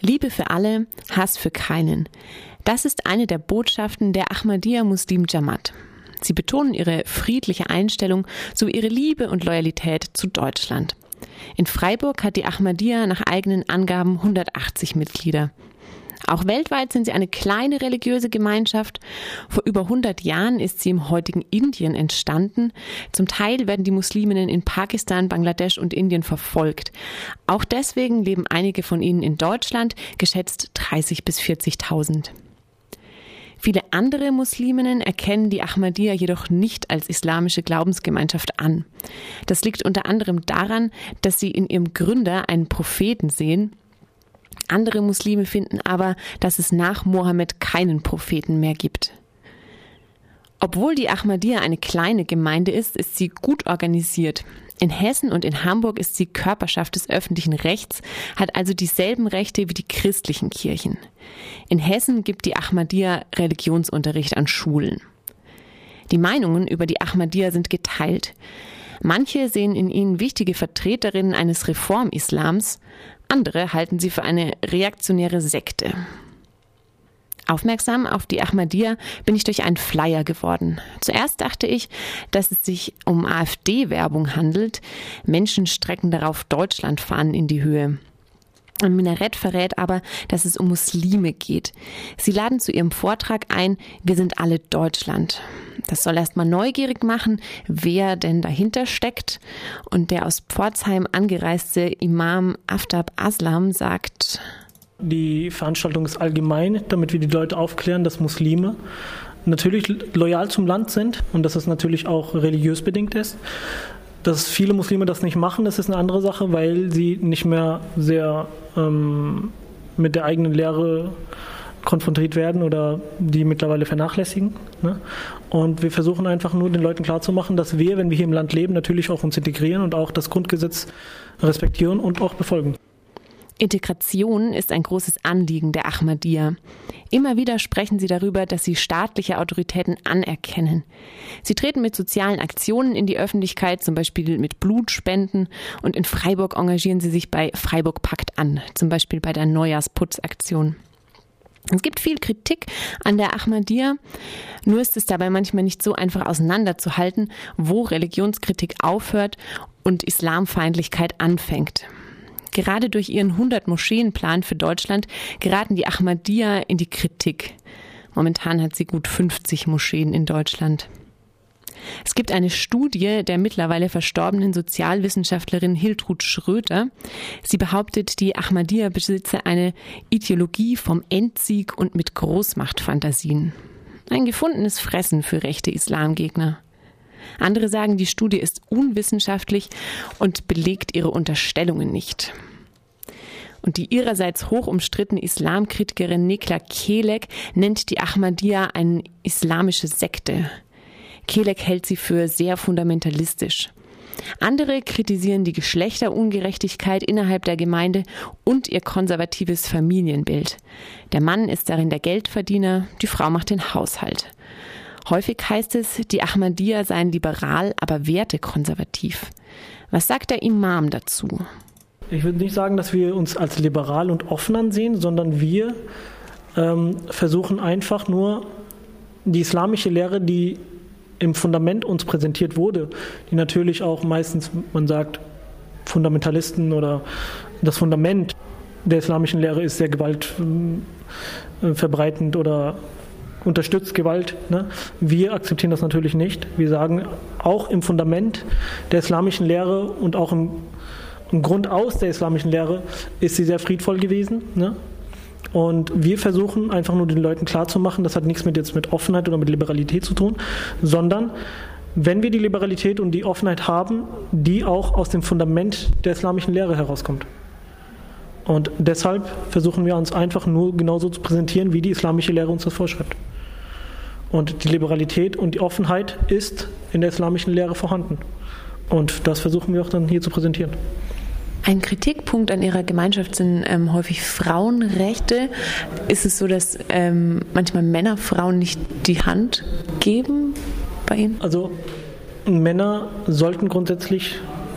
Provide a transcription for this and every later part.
Liebe für alle, Hass für keinen. Das ist eine der Botschaften der Ahmadiyya Muslim Jamaat. Sie betonen ihre friedliche Einstellung sowie ihre Liebe und Loyalität zu Deutschland. In Freiburg hat die Ahmadiyya nach eigenen Angaben 180 Mitglieder. Auch weltweit sind sie eine kleine religiöse Gemeinschaft. Vor über 100 Jahren ist sie im heutigen Indien entstanden. Zum Teil werden die Musliminnen in Pakistan, Bangladesch und Indien verfolgt. Auch deswegen leben einige von ihnen in Deutschland, geschätzt 30 bis 40.000. Viele andere Musliminnen erkennen die Ahmadiyya jedoch nicht als islamische Glaubensgemeinschaft an. Das liegt unter anderem daran, dass sie in ihrem Gründer einen Propheten sehen. Andere Muslime finden aber, dass es nach Mohammed keinen Propheten mehr gibt. Obwohl die Ahmadiyya eine kleine Gemeinde ist, ist sie gut organisiert. In Hessen und in Hamburg ist sie Körperschaft des öffentlichen Rechts, hat also dieselben Rechte wie die christlichen Kirchen. In Hessen gibt die Ahmadiyya Religionsunterricht an Schulen. Die Meinungen über die Ahmadiyya sind geteilt. Manche sehen in ihnen wichtige Vertreterinnen eines Reformislams, andere halten sie für eine reaktionäre Sekte. Aufmerksam auf die Ahmadiyya bin ich durch einen Flyer geworden. Zuerst dachte ich, dass es sich um AfD-Werbung handelt. Menschen strecken darauf Deutschland fahren in die Höhe. Ein Minarett verrät aber, dass es um Muslime geht. Sie laden zu ihrem Vortrag ein, wir sind alle Deutschland. Das soll erstmal neugierig machen, wer denn dahinter steckt. Und der aus Pforzheim angereiste Imam Aftab Aslam sagt, die Veranstaltung ist allgemein, damit wir die Leute aufklären, dass Muslime natürlich loyal zum Land sind und dass es natürlich auch religiös bedingt ist. Dass viele Muslime das nicht machen, das ist eine andere Sache, weil sie nicht mehr sehr ähm, mit der eigenen Lehre konfrontiert werden oder die mittlerweile vernachlässigen. Ne? Und wir versuchen einfach nur den Leuten klarzumachen, dass wir, wenn wir hier im Land leben, natürlich auch uns integrieren und auch das Grundgesetz respektieren und auch befolgen. Integration ist ein großes Anliegen der Ahmadiyya. Immer wieder sprechen sie darüber, dass sie staatliche Autoritäten anerkennen. Sie treten mit sozialen Aktionen in die Öffentlichkeit, zum Beispiel mit Blutspenden, und in Freiburg engagieren sie sich bei Freiburg Pakt an, zum Beispiel bei der Neujahrsputzaktion. Es gibt viel Kritik an der Ahmadiyya, nur ist es dabei manchmal nicht so einfach auseinanderzuhalten, wo Religionskritik aufhört und Islamfeindlichkeit anfängt. Gerade durch ihren 100 Moscheenplan für Deutschland geraten die Ahmadiyya in die Kritik. Momentan hat sie gut 50 Moscheen in Deutschland. Es gibt eine Studie der mittlerweile verstorbenen Sozialwissenschaftlerin Hiltrud Schröter. Sie behauptet, die Ahmadiyya besitze eine Ideologie vom Endsieg und mit Großmachtfantasien. Ein gefundenes Fressen für rechte Islamgegner. Andere sagen, die Studie ist unwissenschaftlich und belegt ihre Unterstellungen nicht. Und die ihrerseits hoch umstrittene Islamkritikerin Nikla Kelek nennt die Ahmadiyya eine islamische Sekte. Kelek hält sie für sehr fundamentalistisch. Andere kritisieren die Geschlechterungerechtigkeit innerhalb der Gemeinde und ihr konservatives Familienbild. Der Mann ist darin der Geldverdiener, die Frau macht den Haushalt. Häufig heißt es, die Ahmadiyya seien liberal, aber wertekonservativ. Was sagt der Imam dazu? Ich würde nicht sagen, dass wir uns als liberal und offen ansehen, sondern wir ähm, versuchen einfach nur die islamische Lehre, die im Fundament uns präsentiert wurde, die natürlich auch meistens, man sagt, Fundamentalisten oder das Fundament der islamischen Lehre ist sehr gewaltverbreitend äh, oder unterstützt Gewalt. Ne? Wir akzeptieren das natürlich nicht. Wir sagen, auch im Fundament der islamischen Lehre und auch im, Grund aus der islamischen Lehre ist sie sehr friedvoll gewesen. Ne? Und wir versuchen einfach nur den Leuten klarzumachen, das hat nichts mit jetzt mit Offenheit oder mit Liberalität zu tun, sondern wenn wir die Liberalität und die Offenheit haben, die auch aus dem Fundament der islamischen Lehre herauskommt. Und deshalb versuchen wir uns einfach nur genauso zu präsentieren, wie die islamische Lehre uns das vorschreibt. Und die Liberalität und die Offenheit ist in der islamischen Lehre vorhanden. Und das versuchen wir auch dann hier zu präsentieren. Ein Kritikpunkt an Ihrer Gemeinschaft sind ähm, häufig Frauenrechte. Ist es so, dass ähm, manchmal Männer Frauen nicht die Hand geben bei Ihnen? Also Männer sollten grundsätzlich,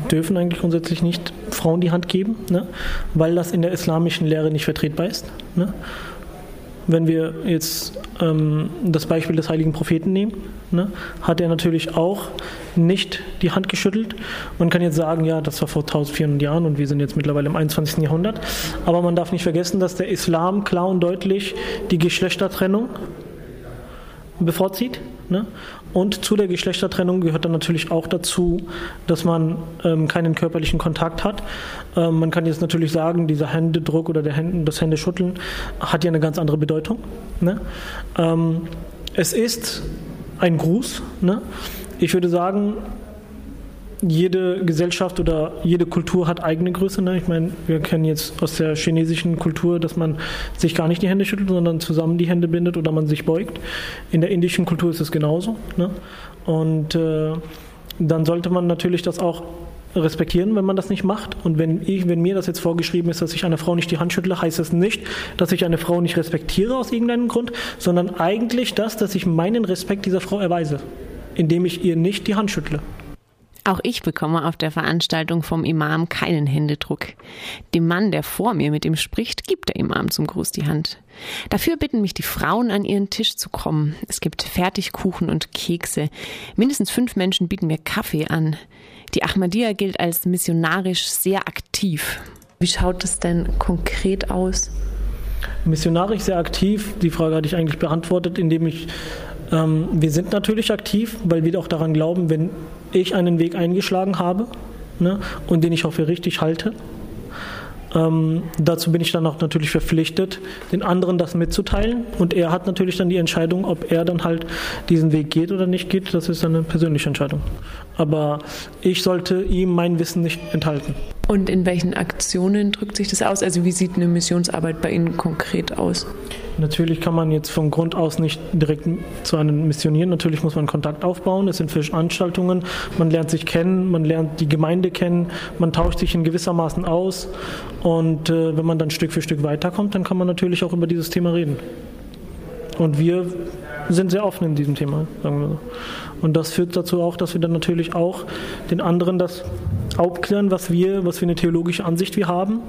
dürfen eigentlich grundsätzlich nicht Frauen die Hand geben, ne? weil das in der islamischen Lehre nicht vertretbar ist. Ne? Wenn wir jetzt ähm, das Beispiel des heiligen Propheten nehmen, ne, hat er natürlich auch nicht die Hand geschüttelt. Man kann jetzt sagen, ja, das war vor 1400 Jahren und wir sind jetzt mittlerweile im 21. Jahrhundert. Aber man darf nicht vergessen, dass der Islam klar und deutlich die Geschlechtertrennung bevorzieht. Ne? Und zu der Geschlechtertrennung gehört dann natürlich auch dazu, dass man ähm, keinen körperlichen Kontakt hat. Ähm, man kann jetzt natürlich sagen, dieser Händedruck oder der Händen, das Händeschütteln hat ja eine ganz andere Bedeutung. Ne? Ähm, es ist ein Gruß. Ne? Ich würde sagen, jede Gesellschaft oder jede Kultur hat eigene Größe. Ne? Ich meine, wir kennen jetzt aus der chinesischen Kultur, dass man sich gar nicht die Hände schüttelt, sondern zusammen die Hände bindet oder man sich beugt. In der indischen Kultur ist es genauso. Ne? Und äh, dann sollte man natürlich das auch respektieren, wenn man das nicht macht. Und wenn ich, wenn mir das jetzt vorgeschrieben ist, dass ich einer Frau nicht die Hand schüttle, heißt das nicht, dass ich eine Frau nicht respektiere aus irgendeinem Grund, sondern eigentlich das, dass ich meinen Respekt dieser Frau erweise, indem ich ihr nicht die Hand schüttle. Auch ich bekomme auf der Veranstaltung vom Imam keinen Händedruck. Dem Mann, der vor mir mit ihm spricht, gibt der Imam zum Gruß die Hand. Dafür bitten mich die Frauen, an ihren Tisch zu kommen. Es gibt Fertigkuchen und Kekse. Mindestens fünf Menschen bieten mir Kaffee an. Die Ahmadiyya gilt als missionarisch sehr aktiv. Wie schaut es denn konkret aus? Missionarisch sehr aktiv. Die Frage hatte ich eigentlich beantwortet, indem ich ähm, wir sind natürlich aktiv, weil wir auch daran glauben, wenn ich einen Weg eingeschlagen habe ne, und den ich auch für richtig halte, ähm, dazu bin ich dann auch natürlich verpflichtet, den anderen das mitzuteilen. Und er hat natürlich dann die Entscheidung, ob er dann halt diesen Weg geht oder nicht geht. Das ist eine persönliche Entscheidung. Aber ich sollte ihm mein Wissen nicht enthalten. Und in welchen Aktionen drückt sich das aus? Also wie sieht eine Missionsarbeit bei Ihnen konkret aus? Natürlich kann man jetzt von Grund aus nicht direkt zu einem missionieren. Natürlich muss man Kontakt aufbauen. Es sind Veranstaltungen. Man lernt sich kennen, man lernt die Gemeinde kennen, man tauscht sich in gewissermaßen aus. Und äh, wenn man dann Stück für Stück weiterkommt, dann kann man natürlich auch über dieses Thema reden. Und wir sind sehr offen in diesem Thema, sagen wir so. Und das führt dazu auch, dass wir dann natürlich auch den anderen das aufklären, was wir, was für eine theologische Ansicht wir haben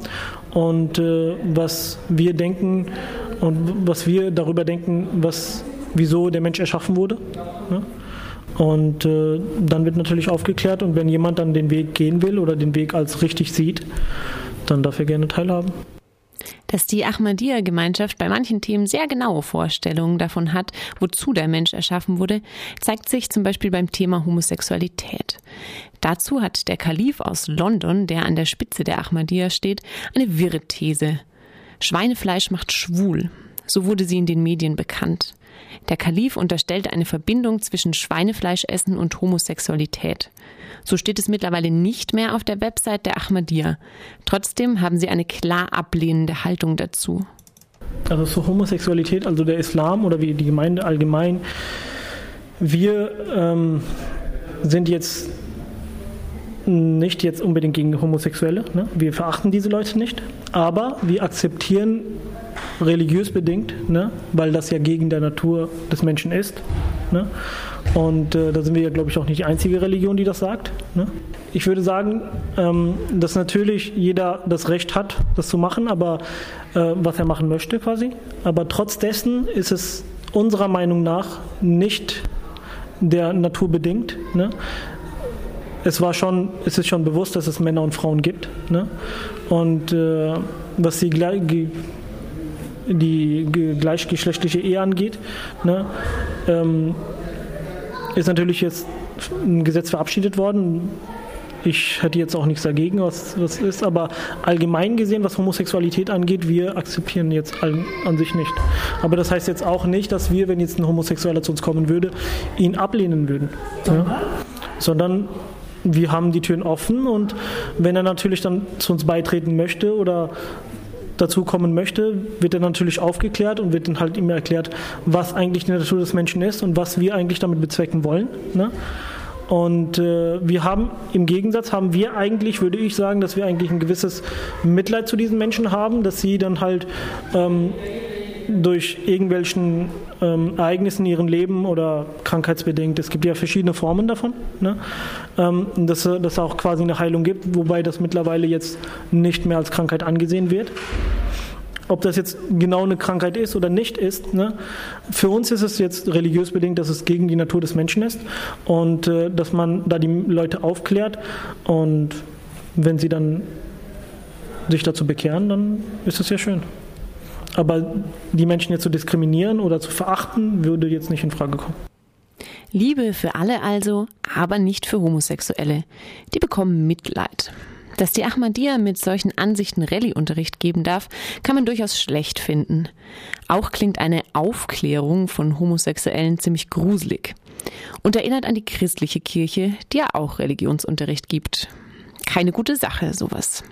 und äh, was wir denken und was wir darüber denken, was, wieso der Mensch erschaffen wurde. Ne? Und äh, dann wird natürlich aufgeklärt und wenn jemand dann den Weg gehen will oder den Weg als richtig sieht, dann darf er gerne teilhaben. Dass die Ahmadiyya-Gemeinschaft bei manchen Themen sehr genaue Vorstellungen davon hat, wozu der Mensch erschaffen wurde, zeigt sich zum Beispiel beim Thema Homosexualität. Dazu hat der Kalif aus London, der an der Spitze der Ahmadiyya steht, eine wirre These. Schweinefleisch macht schwul. So wurde sie in den Medien bekannt. Der Kalif unterstellte eine Verbindung zwischen Schweinefleischessen und Homosexualität. So steht es mittlerweile nicht mehr auf der Website der Ahmadiyya. Trotzdem haben sie eine klar ablehnende Haltung dazu. Also zur Homosexualität, also der Islam oder wie die Gemeinde allgemein, wir ähm, sind jetzt nicht jetzt unbedingt gegen Homosexuelle. Ne? Wir verachten diese Leute nicht, aber wir akzeptieren religiös bedingt, ne? weil das ja gegen der Natur des Menschen ist. Ne? Und äh, da sind wir ja, glaube ich, auch nicht die einzige Religion, die das sagt. Ne? Ich würde sagen, ähm, dass natürlich jeder das Recht hat, das zu machen, aber äh, was er machen möchte quasi. Aber trotz dessen ist es unserer Meinung nach nicht der Natur bedingt. Ne? Es war schon, es ist schon bewusst, dass es Männer und Frauen gibt. Ne? Und äh, was die, die gleichgeschlechtliche Ehe angeht, ne? ähm, ist natürlich jetzt ein Gesetz verabschiedet worden. Ich hätte jetzt auch nichts dagegen, was, was ist, aber allgemein gesehen, was Homosexualität angeht, wir akzeptieren jetzt an, an sich nicht. Aber das heißt jetzt auch nicht, dass wir, wenn jetzt ein Homosexueller zu uns kommen würde, ihn ablehnen würden. Ja? Sondern wir haben die Türen offen und wenn er natürlich dann zu uns beitreten möchte oder dazu kommen möchte, wird er natürlich aufgeklärt und wird dann halt ihm erklärt, was eigentlich die Natur des Menschen ist und was wir eigentlich damit bezwecken wollen. Ne? Und äh, wir haben im Gegensatz haben wir eigentlich, würde ich sagen, dass wir eigentlich ein gewisses Mitleid zu diesen Menschen haben, dass sie dann halt ähm, durch irgendwelchen ähm, Ereignissen in ihrem Leben oder krankheitsbedingt, es gibt ja verschiedene Formen davon, ne? ähm, dass es auch quasi eine Heilung gibt, wobei das mittlerweile jetzt nicht mehr als Krankheit angesehen wird ob das jetzt genau eine Krankheit ist oder nicht ist. Ne? Für uns ist es jetzt religiös bedingt, dass es gegen die Natur des Menschen ist und äh, dass man da die Leute aufklärt und wenn sie dann sich dazu bekehren, dann ist es ja schön. Aber die Menschen jetzt zu diskriminieren oder zu verachten, würde jetzt nicht in Frage kommen. Liebe für alle also, aber nicht für Homosexuelle. Die bekommen Mitleid. Dass die Ahmadiyya mit solchen Ansichten Rallye-Unterricht geben darf, kann man durchaus schlecht finden. Auch klingt eine Aufklärung von Homosexuellen ziemlich gruselig und erinnert an die christliche Kirche, die ja auch Religionsunterricht gibt. Keine gute Sache, sowas.